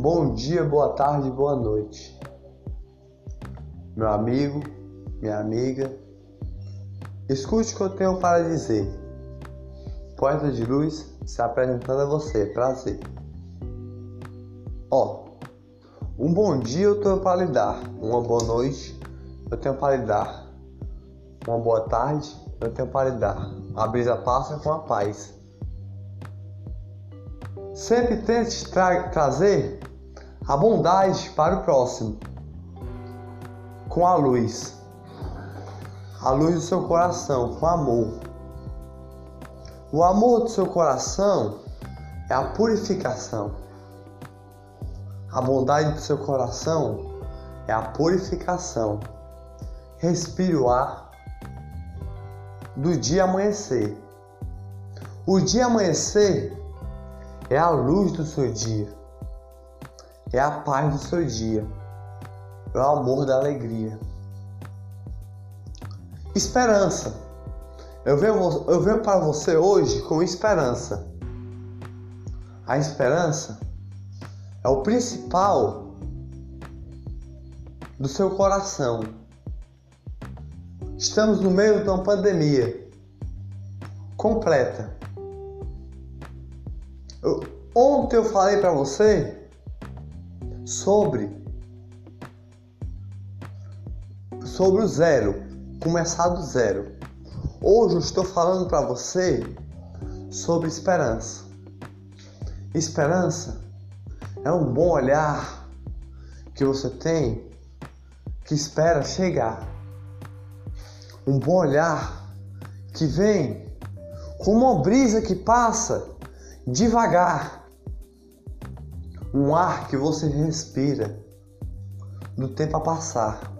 Bom dia, boa tarde, boa noite. Meu amigo, minha amiga, escute o que eu tenho para dizer. Poeta de luz se apresentando a você, prazer. Ó, um bom dia eu tenho para lhe dar, uma boa noite eu tenho para lhe dar, uma boa tarde eu tenho para lhe dar. A brisa passa com a paz. Sempre tente tra trazer a bondade para o próximo com a luz, a luz do seu coração, com amor. O amor do seu coração é a purificação. A bondade do seu coração é a purificação. Respire o ar do dia amanhecer. O dia amanhecer é a luz do seu dia, é a paz do seu dia, é o amor da alegria. Esperança. Eu venho, eu venho para você hoje com esperança. A esperança é o principal do seu coração. Estamos no meio de uma pandemia completa. Eu, ontem eu falei para você sobre sobre o zero, começar do zero. Hoje eu estou falando para você sobre esperança. Esperança é um bom olhar que você tem que espera chegar. Um bom olhar que vem como uma brisa que passa devagar. Um ar que você respira do tempo a passar.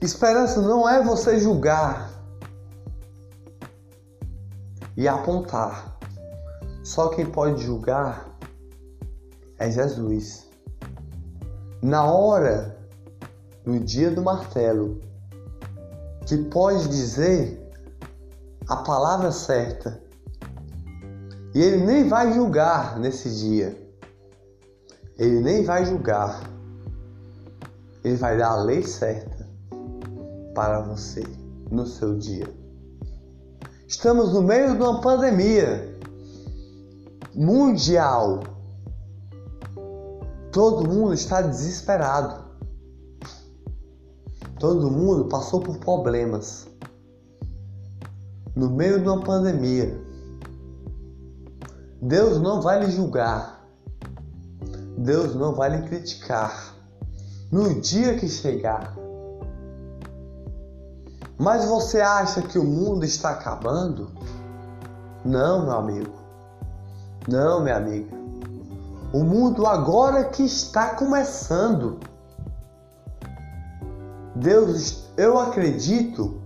Esperança não é você julgar e apontar. Só quem pode julgar é Jesus. Na hora do dia do martelo, que pode dizer a palavra certa. E ele nem vai julgar nesse dia. Ele nem vai julgar. Ele vai dar a lei certa para você no seu dia. Estamos no meio de uma pandemia mundial. Todo mundo está desesperado. Todo mundo passou por problemas no meio de uma pandemia. Deus não vai lhe julgar. Deus não vai lhe criticar. No dia que chegar. Mas você acha que o mundo está acabando? Não, meu amigo. Não, minha amiga. O mundo agora que está começando. Deus, eu acredito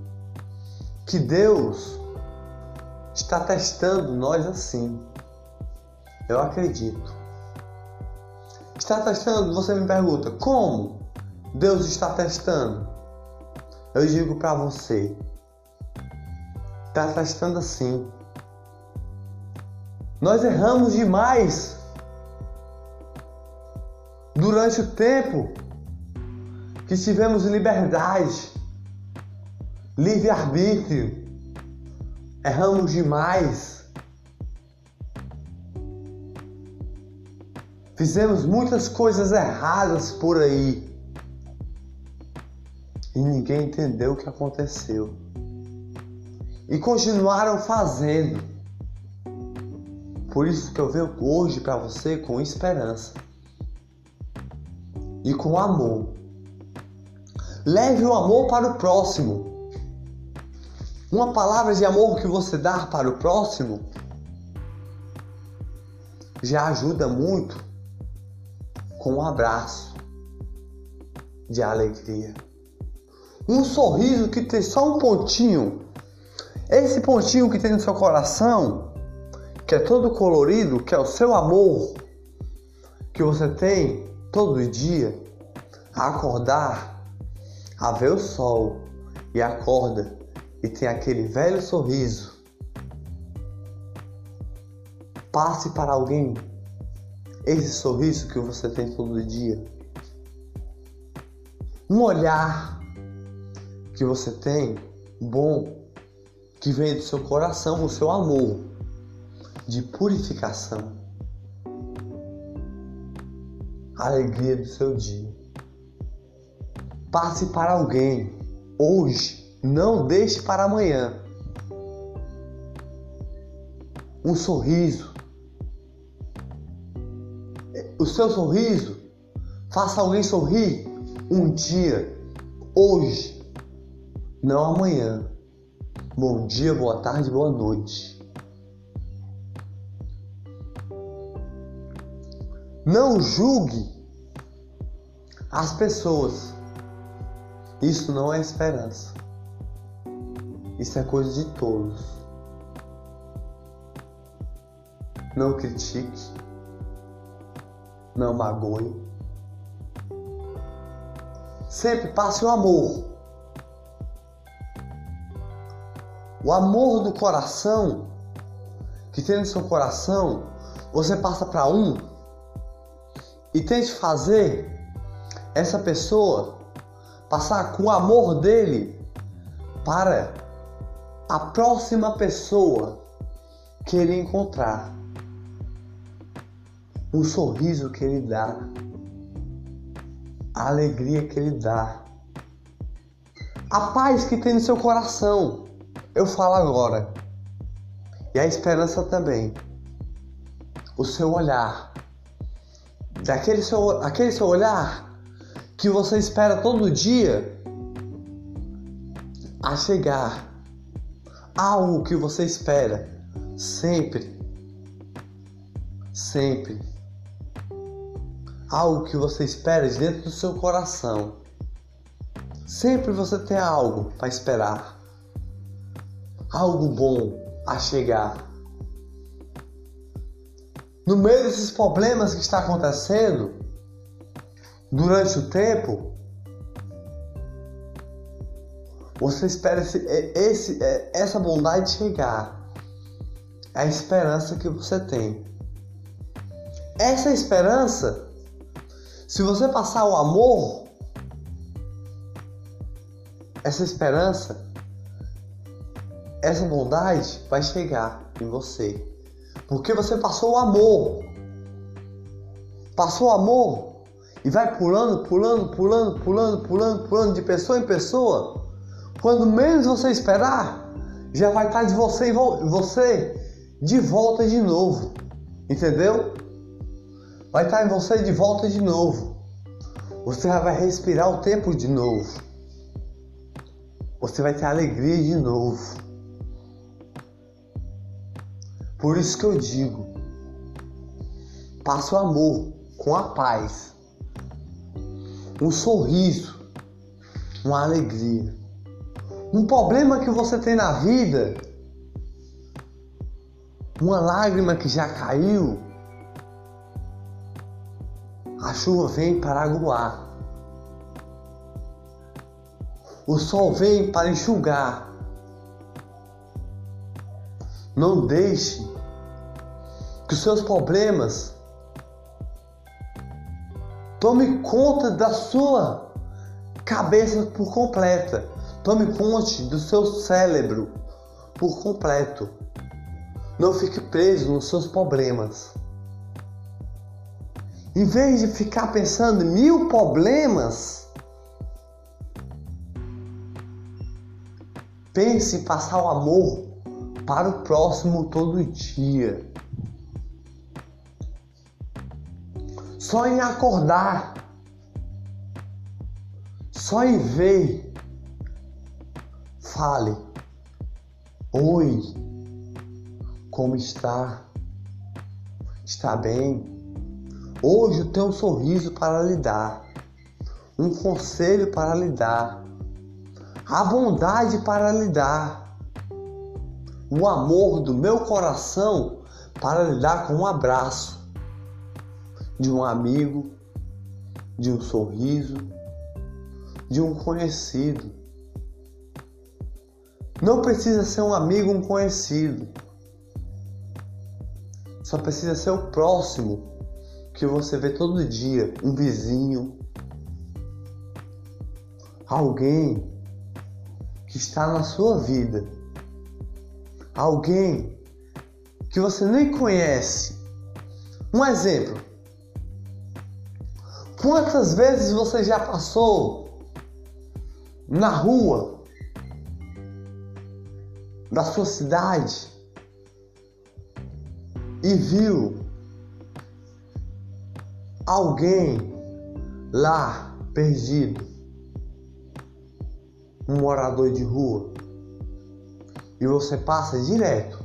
que Deus está testando nós assim. Eu acredito. Está testando? Você me pergunta, como Deus está testando? Eu digo para você, está testando assim. Nós erramos demais durante o tempo que tivemos liberdade, livre-arbítrio erramos demais. Fizemos muitas coisas erradas por aí. E ninguém entendeu o que aconteceu. E continuaram fazendo. Por isso que eu venho hoje para você com esperança e com amor. Leve o amor para o próximo. Uma palavra de amor que você dá para o próximo já ajuda muito com um abraço de alegria. Um sorriso que tem só um pontinho. Esse pontinho que tem no seu coração, que é todo colorido, que é o seu amor, que você tem todo dia, a acordar, a ver o sol e acorda e tem aquele velho sorriso Passe para alguém esse sorriso que você tem todo dia. Um olhar que você tem bom, que vem do seu coração, o seu amor de purificação. alegria do seu dia. Passe para alguém hoje, não deixe para amanhã. Um sorriso. O seu sorriso faça alguém sorrir um dia, hoje, não amanhã. Bom dia, boa tarde, boa noite. Não julgue as pessoas. Isso não é esperança. Isso é coisa de tolos. Não critique. Não magoe. Sempre passe o amor. O amor do coração que tem no seu coração, você passa para um e tente fazer essa pessoa passar com o amor dele para a próxima pessoa que ele encontrar. O sorriso que ele dá, a alegria que ele dá, a paz que tem no seu coração. Eu falo agora. E a esperança também. O seu olhar daquele seu, aquele seu olhar que você espera todo dia a chegar. Algo que você espera sempre. Sempre. Algo que você espera de dentro do seu coração. Sempre você tem algo para esperar. Algo bom a chegar no meio desses problemas que está acontecendo durante o tempo, você espera esse, esse, essa bondade chegar. É a esperança que você tem. Essa esperança, se você passar o amor, essa esperança, essa bondade vai chegar em você. Porque você passou o amor. Passou o amor e vai pulando, pulando, pulando, pulando, pulando, pulando de pessoa em pessoa. Quando menos você esperar, já vai estar de você você de volta de novo. Entendeu? Vai estar em você de volta de novo. Você vai respirar o tempo de novo. Você vai ter alegria de novo. Por isso que eu digo: passe o amor com a paz, um sorriso, uma alegria. Um problema que você tem na vida, uma lágrima que já caiu, a chuva vem para aguar. O sol vem para enxugar. Não deixe que os seus problemas tome conta da sua cabeça por completa. Tome conta do seu cérebro por completo. Não fique preso nos seus problemas. Em vez de ficar pensando mil problemas, pense em passar o amor para o próximo todo dia. Só em acordar, só em ver, fale: Oi, como está? Está bem? Hoje eu tenho um sorriso para lhe dar, um conselho para lhe dar, a bondade para lhe dar, o amor do meu coração para lhe dar com um abraço de um amigo, de um sorriso, de um conhecido. Não precisa ser um amigo, um conhecido. Só precisa ser o próximo que você vê todo dia, um vizinho, alguém que está na sua vida, alguém que você nem conhece. Um exemplo. Quantas vezes você já passou na rua da sua cidade e viu alguém lá perdido, um morador de rua, e você passa direto,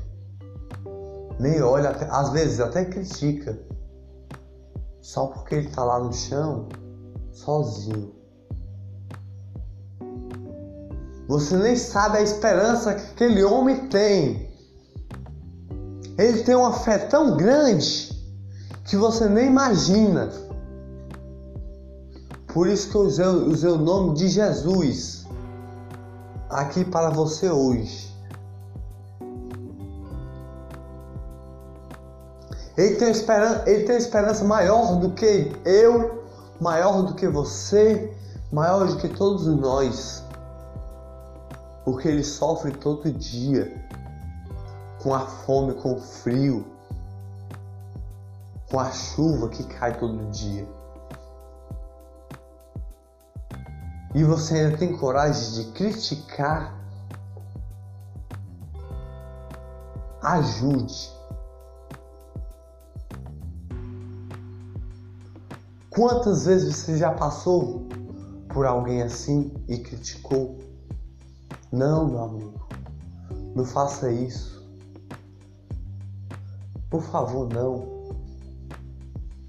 nem olha, às vezes até critica, só porque ele está lá no chão, sozinho. Você nem sabe a esperança que aquele homem tem. Ele tem uma fé tão grande que você nem imagina. Por isso que eu usei, usei o nome de Jesus aqui para você hoje. Ele tem, esperança, ele tem esperança maior do que eu, maior do que você, maior do que todos nós. Porque ele sofre todo dia com a fome, com o frio com a chuva que cai todo dia. E você ainda tem coragem de criticar? Ajude. Quantas vezes você já passou por alguém assim e criticou? Não, meu amigo, não faça isso. Por favor, não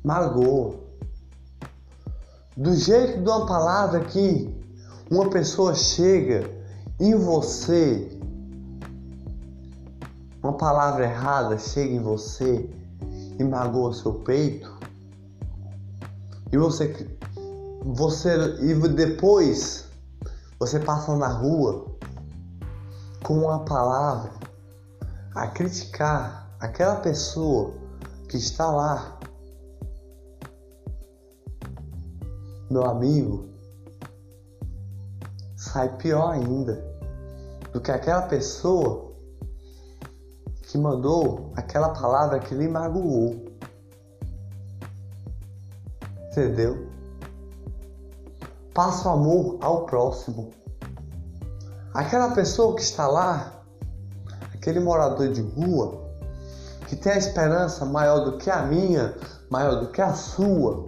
magoa. Do jeito de uma palavra que uma pessoa chega em você, uma palavra errada chega em você e magoa seu peito, e você, você e depois você passa na rua com uma palavra a criticar aquela pessoa que está lá meu amigo, sai pior ainda do que aquela pessoa que mandou aquela palavra que lhe magoou. Entendeu? Passa o amor ao próximo. Aquela pessoa que está lá, aquele morador de rua, que tem a esperança maior do que a minha, maior do que a sua,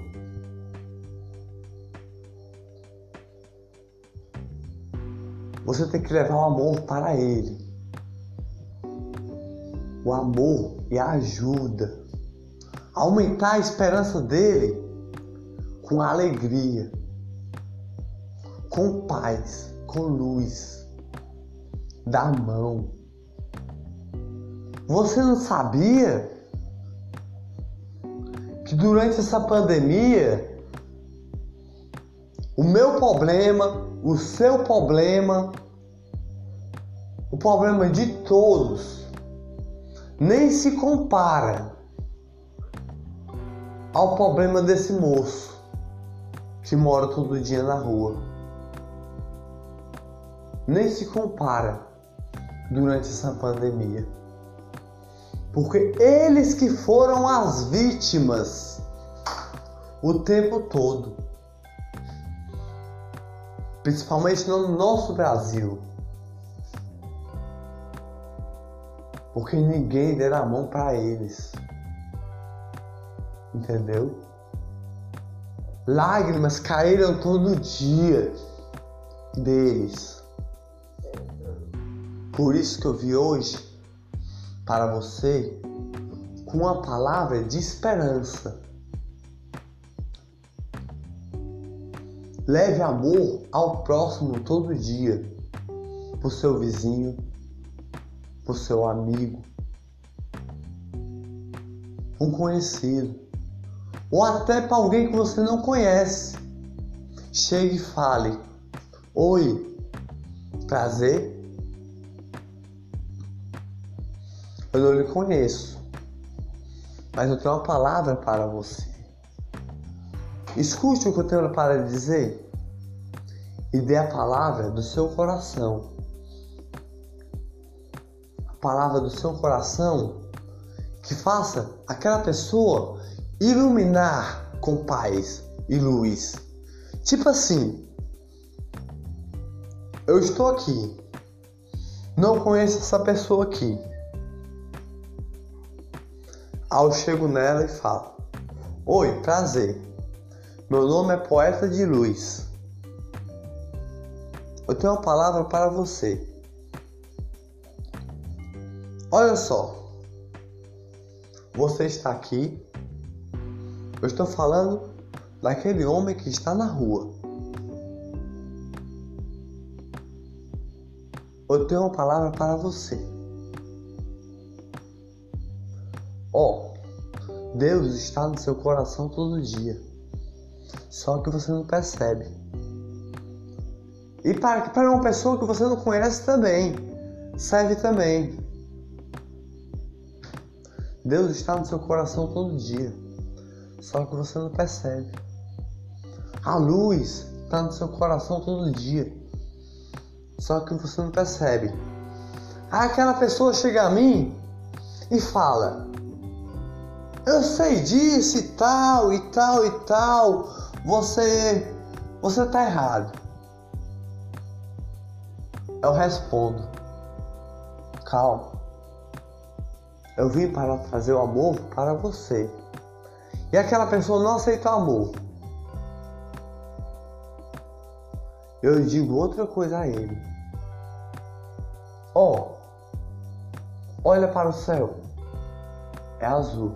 Você tem que levar o amor para ele. O amor e a ajuda. Aumentar a esperança dele com alegria, com paz, com luz. Da mão. Você não sabia que durante essa pandemia o meu problema, o seu problema, o problema de todos nem se compara ao problema desse moço que mora todo dia na rua. Nem se compara durante essa pandemia. Porque eles que foram as vítimas o tempo todo. Principalmente no nosso Brasil. porque ninguém dera a mão para eles. Entendeu? Lágrimas caíram todo dia deles. Por isso que eu vi hoje para você com uma palavra de esperança. Leve amor ao próximo todo dia, para o seu vizinho, para o seu amigo, um conhecido, ou até para alguém que você não conhece. Chegue e fale: Oi, prazer. Eu não lhe conheço, Mas eu tenho uma palavra para você. Escute o que eu tenho para dizer e dê a palavra do seu coração. A palavra do seu coração que faça aquela pessoa iluminar com paz e luz. Tipo assim, eu estou aqui, não conheço essa pessoa aqui. Aí eu chego nela e falo: Oi, prazer. Meu nome é Poeta de Luz. Eu tenho uma palavra para você. Olha só. Você está aqui. Eu estou falando daquele homem que está na rua. Eu tenho uma palavra para você. Ó, oh, Deus está no seu coração todo dia. Só que você não percebe. E para, para uma pessoa que você não conhece também, serve também. Deus está no seu coração todo dia, só que você não percebe. A luz está no seu coração todo dia, só que você não percebe. Aquela pessoa chega a mim e fala: Eu sei disso e tal, e tal, e tal. Você, você tá errado. Eu respondo: Calma. Eu vim para trazer o amor para você. E aquela pessoa não aceita o amor. Eu digo outra coisa a ele. Ó, oh, olha para o céu. É azul.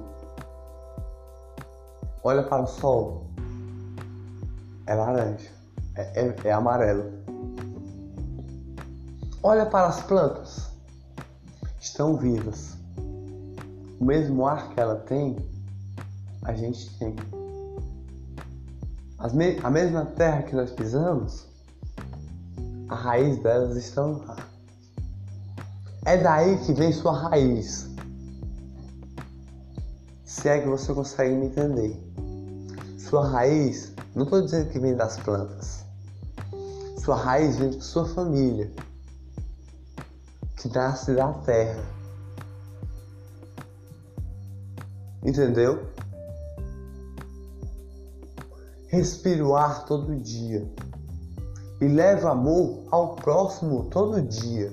Olha para o sol. É laranja. É, é, é amarelo. Olha para as plantas. Estão vivas. O mesmo ar que ela tem, a gente tem. Me a mesma terra que nós pisamos, a raiz delas estão lá. É daí que vem sua raiz. Se é que você consegue me entender. Sua raiz, não estou dizendo que vem das plantas. Sua raiz vem de sua família, que nasce da terra. Entendeu? Respire o ar todo dia e leve amor ao próximo todo dia.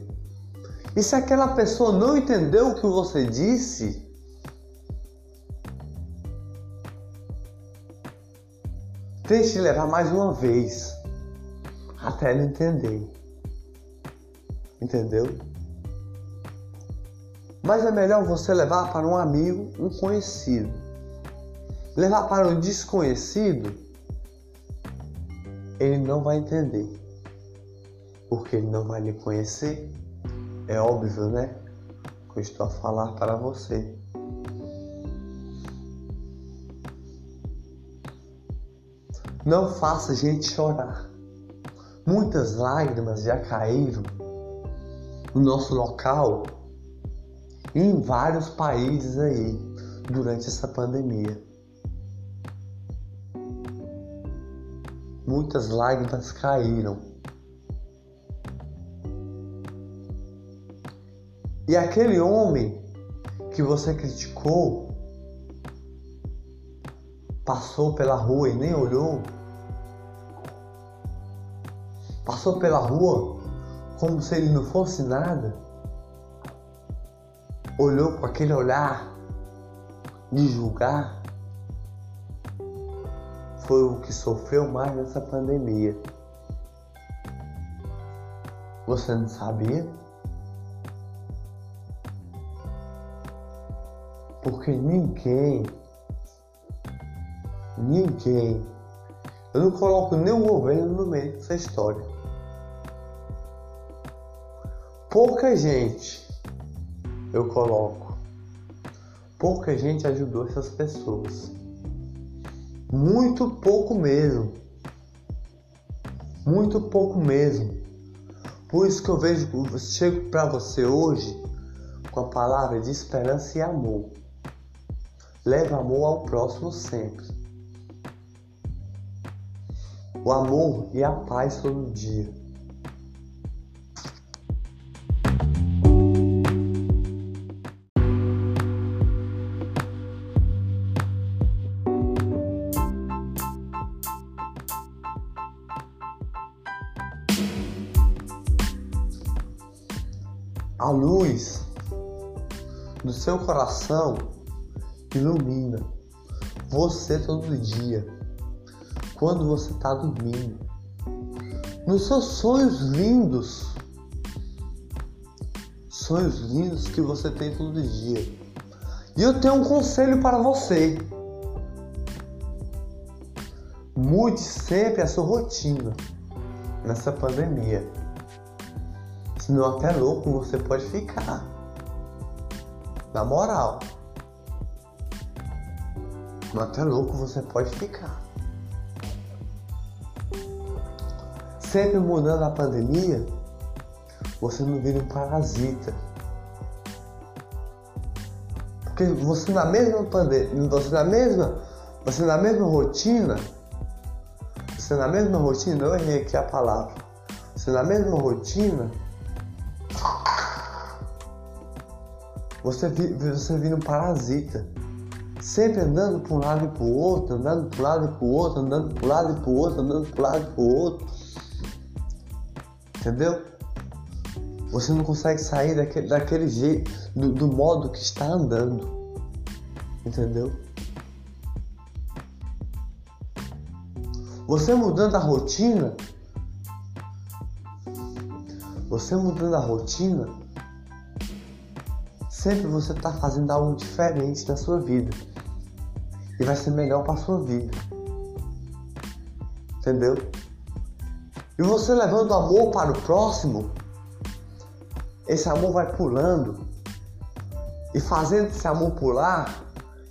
E se aquela pessoa não entendeu o que você disse, tente levar mais uma vez até ela entender. Entendeu? Mas é melhor você levar para um amigo, um conhecido. Levar para um desconhecido, ele não vai entender. Porque ele não vai lhe conhecer. É óbvio, né? Que eu estou a falar para você. Não faça gente chorar. Muitas lágrimas já caíram no nosso local e em vários países aí durante essa pandemia. Muitas lágrimas caíram. E aquele homem que você criticou passou pela rua e nem olhou. Passou pela rua como se ele não fosse nada olhou com aquele olhar de julgar, foi o que sofreu mais nessa pandemia. Você não sabia? Porque ninguém, ninguém, eu não coloco nenhum governo no meio dessa história. Pouca gente eu coloco. Pouca gente ajudou essas pessoas. Muito pouco mesmo. Muito pouco mesmo. Por isso que eu vejo, eu chego para você hoje com a palavra de esperança e amor. leve amor ao próximo sempre. O amor e a paz todo dia. A luz do seu coração ilumina você todo dia, quando você está dormindo, nos seus sonhos lindos, sonhos lindos que você tem todo dia. E eu tenho um conselho para você. Mude sempre a sua rotina nessa pandemia. Senão até louco você pode ficar. Na moral. Senão até louco você pode ficar. Sempre mudando a pandemia, você não vira um parasita. Porque você na mesma pandemia, você na mesma, você na mesma rotina, você na mesma rotina, eu errei aqui a palavra. Você na mesma rotina, Você, você vira um parasita. Sempre andando para um lado e para o outro, andando para um lado e para o outro, andando para um lado e para o outro, andando para um lado e para o outro. Entendeu? Você não consegue sair daquele, daquele jeito, do, do modo que está andando. Entendeu? Você mudando a rotina, você mudando a rotina, Sempre você está fazendo algo diferente na sua vida. E vai ser melhor para sua vida. Entendeu? E você levando amor para o próximo, esse amor vai pulando e fazendo esse amor pular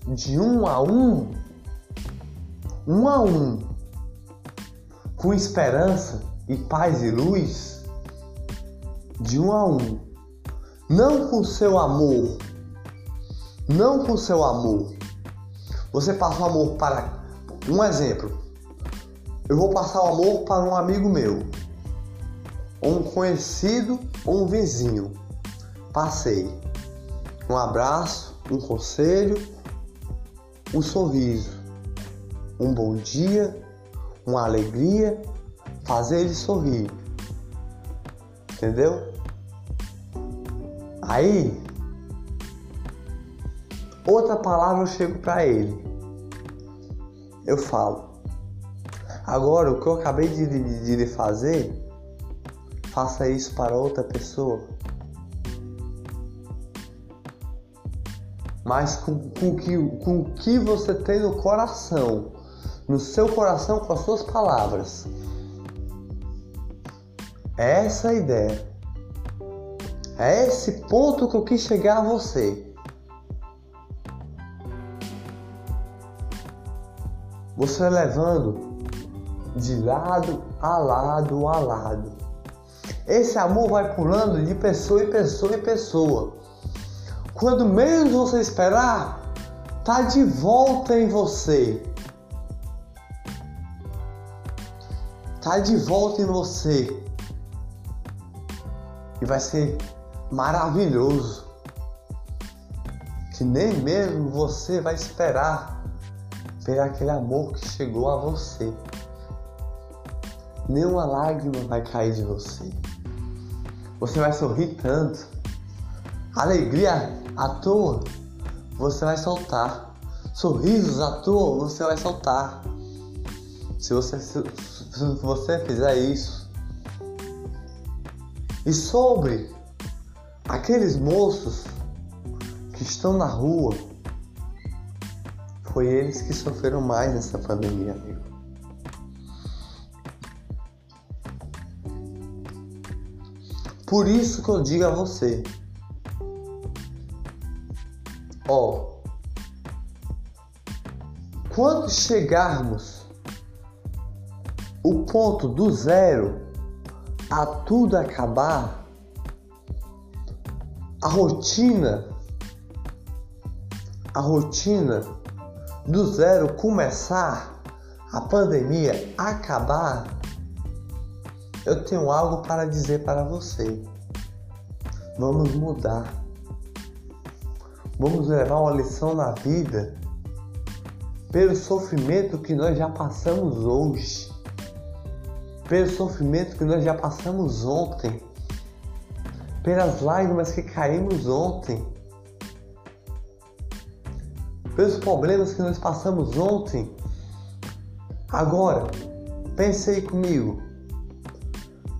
de um a um, um a um, com esperança e paz e luz, de um a um não com seu amor, não com seu amor. Você passa o amor para um exemplo. Eu vou passar o amor para um amigo meu, ou um conhecido ou um vizinho. Passei. Um abraço, um conselho, um sorriso, um bom dia, uma alegria, fazer ele sorrir. Entendeu? Aí, outra palavra eu chego para ele. Eu falo. Agora, o que eu acabei de, de fazer, faça isso para outra pessoa. Mas com, com, que, com o que você tem no coração, no seu coração com as suas palavras. É essa a ideia. É esse ponto que eu quis chegar a você. Você levando de lado a lado a lado. Esse amor vai pulando de pessoa em pessoa em pessoa. Quando menos você esperar, tá de volta em você. Tá de volta em você. E vai ser maravilhoso que nem mesmo você vai esperar ver aquele amor que chegou a você. Nenhuma lágrima vai cair de você. Você vai sorrir tanto. Alegria à toa você vai soltar. Sorrisos à toa você vai soltar. Se você, se, você fizer isso. E sobre Aqueles moços que estão na rua, foi eles que sofreram mais nessa pandemia, amigo. Por isso que eu digo a você, ó, quando chegarmos o ponto do zero a tudo acabar, a rotina, a rotina do zero começar, a pandemia acabar, eu tenho algo para dizer para você. Vamos mudar. Vamos levar uma lição na vida pelo sofrimento que nós já passamos hoje, pelo sofrimento que nós já passamos ontem, pelas lágrimas que caímos ontem, pelos problemas que nós passamos ontem. Agora, pense aí comigo,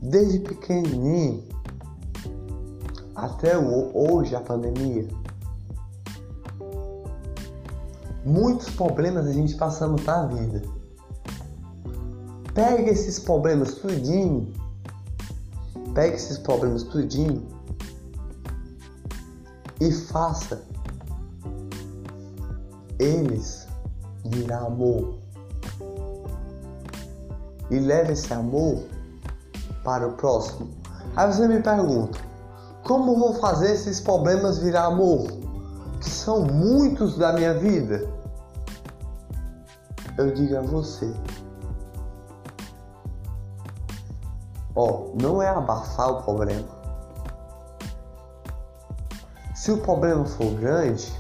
desde pequenininho até hoje a pandemia muitos problemas a gente passamos na vida. Pega esses problemas tudinho, pega esses problemas tudinho e faça eles virar amor. E leve esse amor para o próximo. Aí você me pergunta, como vou fazer esses problemas virar amor? Que são muitos da minha vida eu digo a você: ó, não é abafar o problema. Se o problema for grande,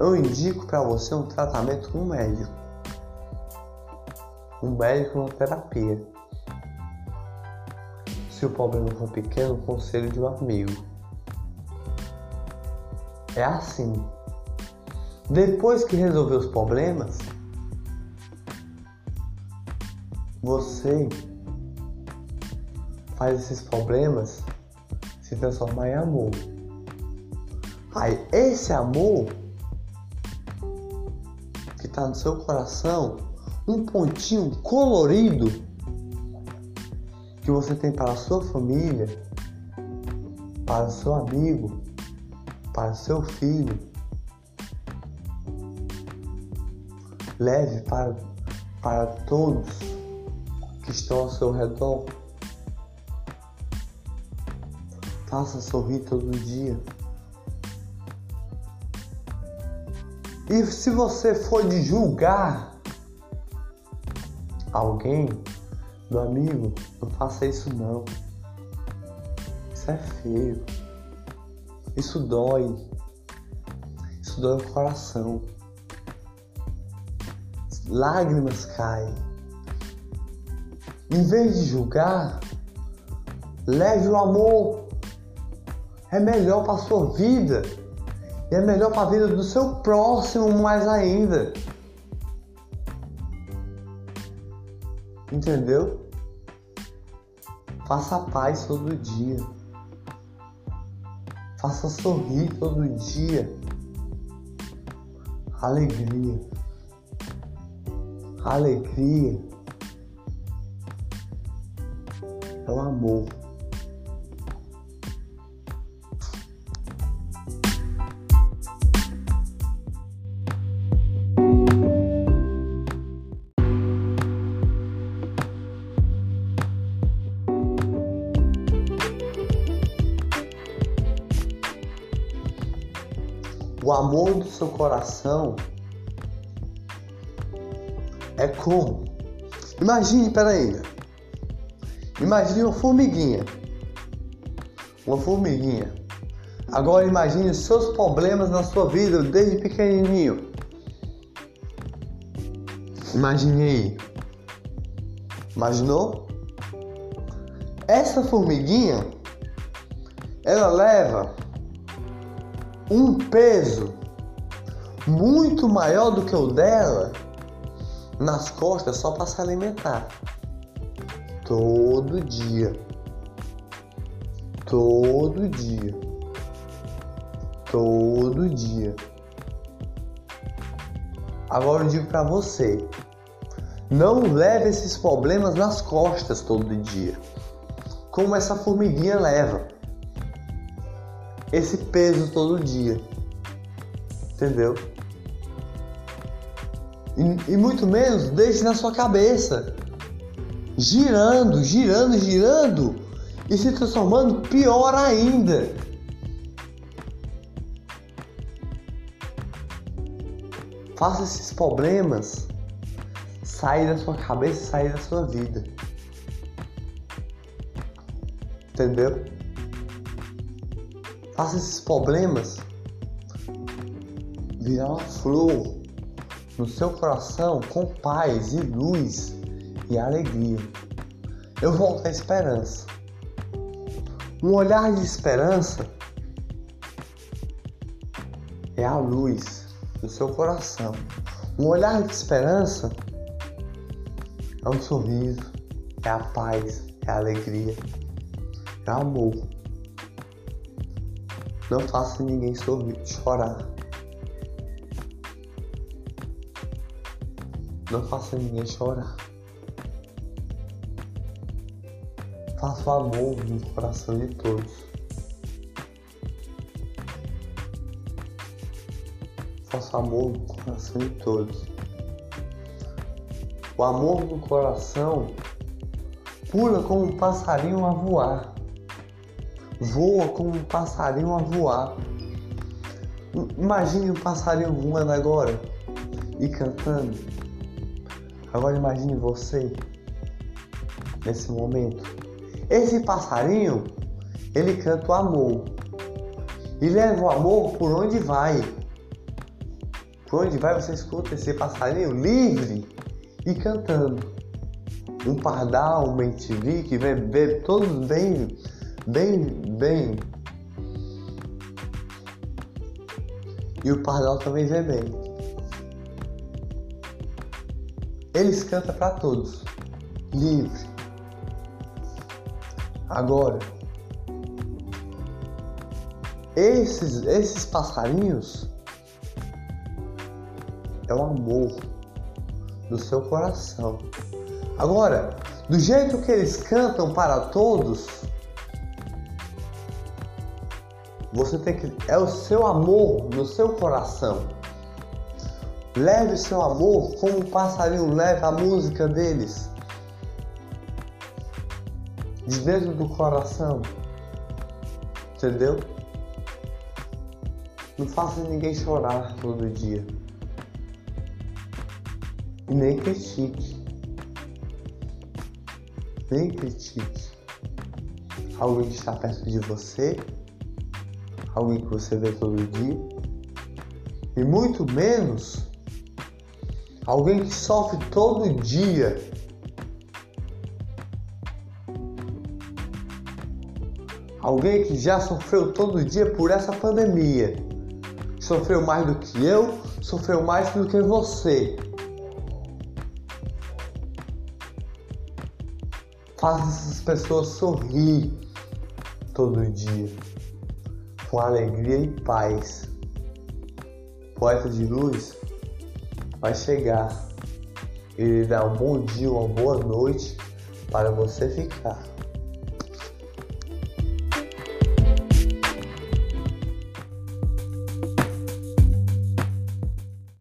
eu indico para você um tratamento com um médico. Um médico, uma terapia. Se o problema for pequeno, conselho de um amigo. É assim. Depois que resolver os problemas, você faz esses problemas se transformar em amor. Aí, esse amor que está no seu coração, um pontinho colorido que você tem para a sua família, para o seu amigo, para o seu filho, leve para, para todos que estão ao seu redor. Faça sorrir todo dia. E se você for de julgar alguém, meu amigo, não faça isso não. Isso é feio. Isso dói. Isso dói o coração. Lágrimas caem. Em vez de julgar, leve o amor. É melhor para sua vida. E é melhor para a vida do seu próximo mais ainda. Entendeu? Faça paz todo dia. Faça sorrir todo dia. Alegria. Alegria é o amor. Amor do seu coração é como? Imagine, peraí, Imagine uma formiguinha. Uma formiguinha. Agora imagine os seus problemas na sua vida desde pequenininho. Imagine aí. Imaginou? Essa formiguinha ela leva um peso muito maior do que o dela nas costas só para se alimentar todo dia. Todo dia. Todo dia. Agora eu digo para você, não leve esses problemas nas costas todo dia, como essa formiguinha leva. Esse peso todo dia. Entendeu? E, e muito menos deixe na sua cabeça girando, girando, girando e se transformando pior ainda. Faça esses problemas sair da sua cabeça sair da sua vida. Entendeu? Faça esses problemas virar uma flor no seu coração com paz e luz e alegria. Eu volto à esperança. Um olhar de esperança é a luz do seu coração. Um olhar de esperança é um sorriso, é a paz, é a alegria, é o amor. Não faça ninguém sorrir, chorar. Não faça ninguém chorar. Faça o amor no coração de todos. Faça amor no coração de todos. O amor no coração pula como um passarinho a voar. Voa como um passarinho a voar. Imagine um passarinho voando agora e cantando. Agora imagine você nesse momento. Esse passarinho, ele canta o amor. E leva o amor por onde vai. Por onde vai você escuta esse passarinho livre e cantando. Um pardal, um bem-te-vi que vê, vê todos bem, bem, bem. E o pardal também vê bem. Eles cantam para todos, livre. Agora, esses, esses passarinhos é o amor do seu coração. Agora, do jeito que eles cantam para todos, você tem que é o seu amor no seu coração. Leve seu amor como um passarinho leva a música deles. De dentro do coração. Entendeu? Não faça ninguém chorar todo dia e nem critique. Nem critique alguém que está perto de você, alguém que você vê todo dia, e muito menos alguém que sofre todo dia. Alguém que já sofreu todo dia por essa pandemia. Sofreu mais do que eu, sofreu mais do que você. Faça essas pessoas sorrir todo dia, com alegria e paz. Poeta de luz vai chegar e lhe dar um bom dia, uma boa noite para você ficar.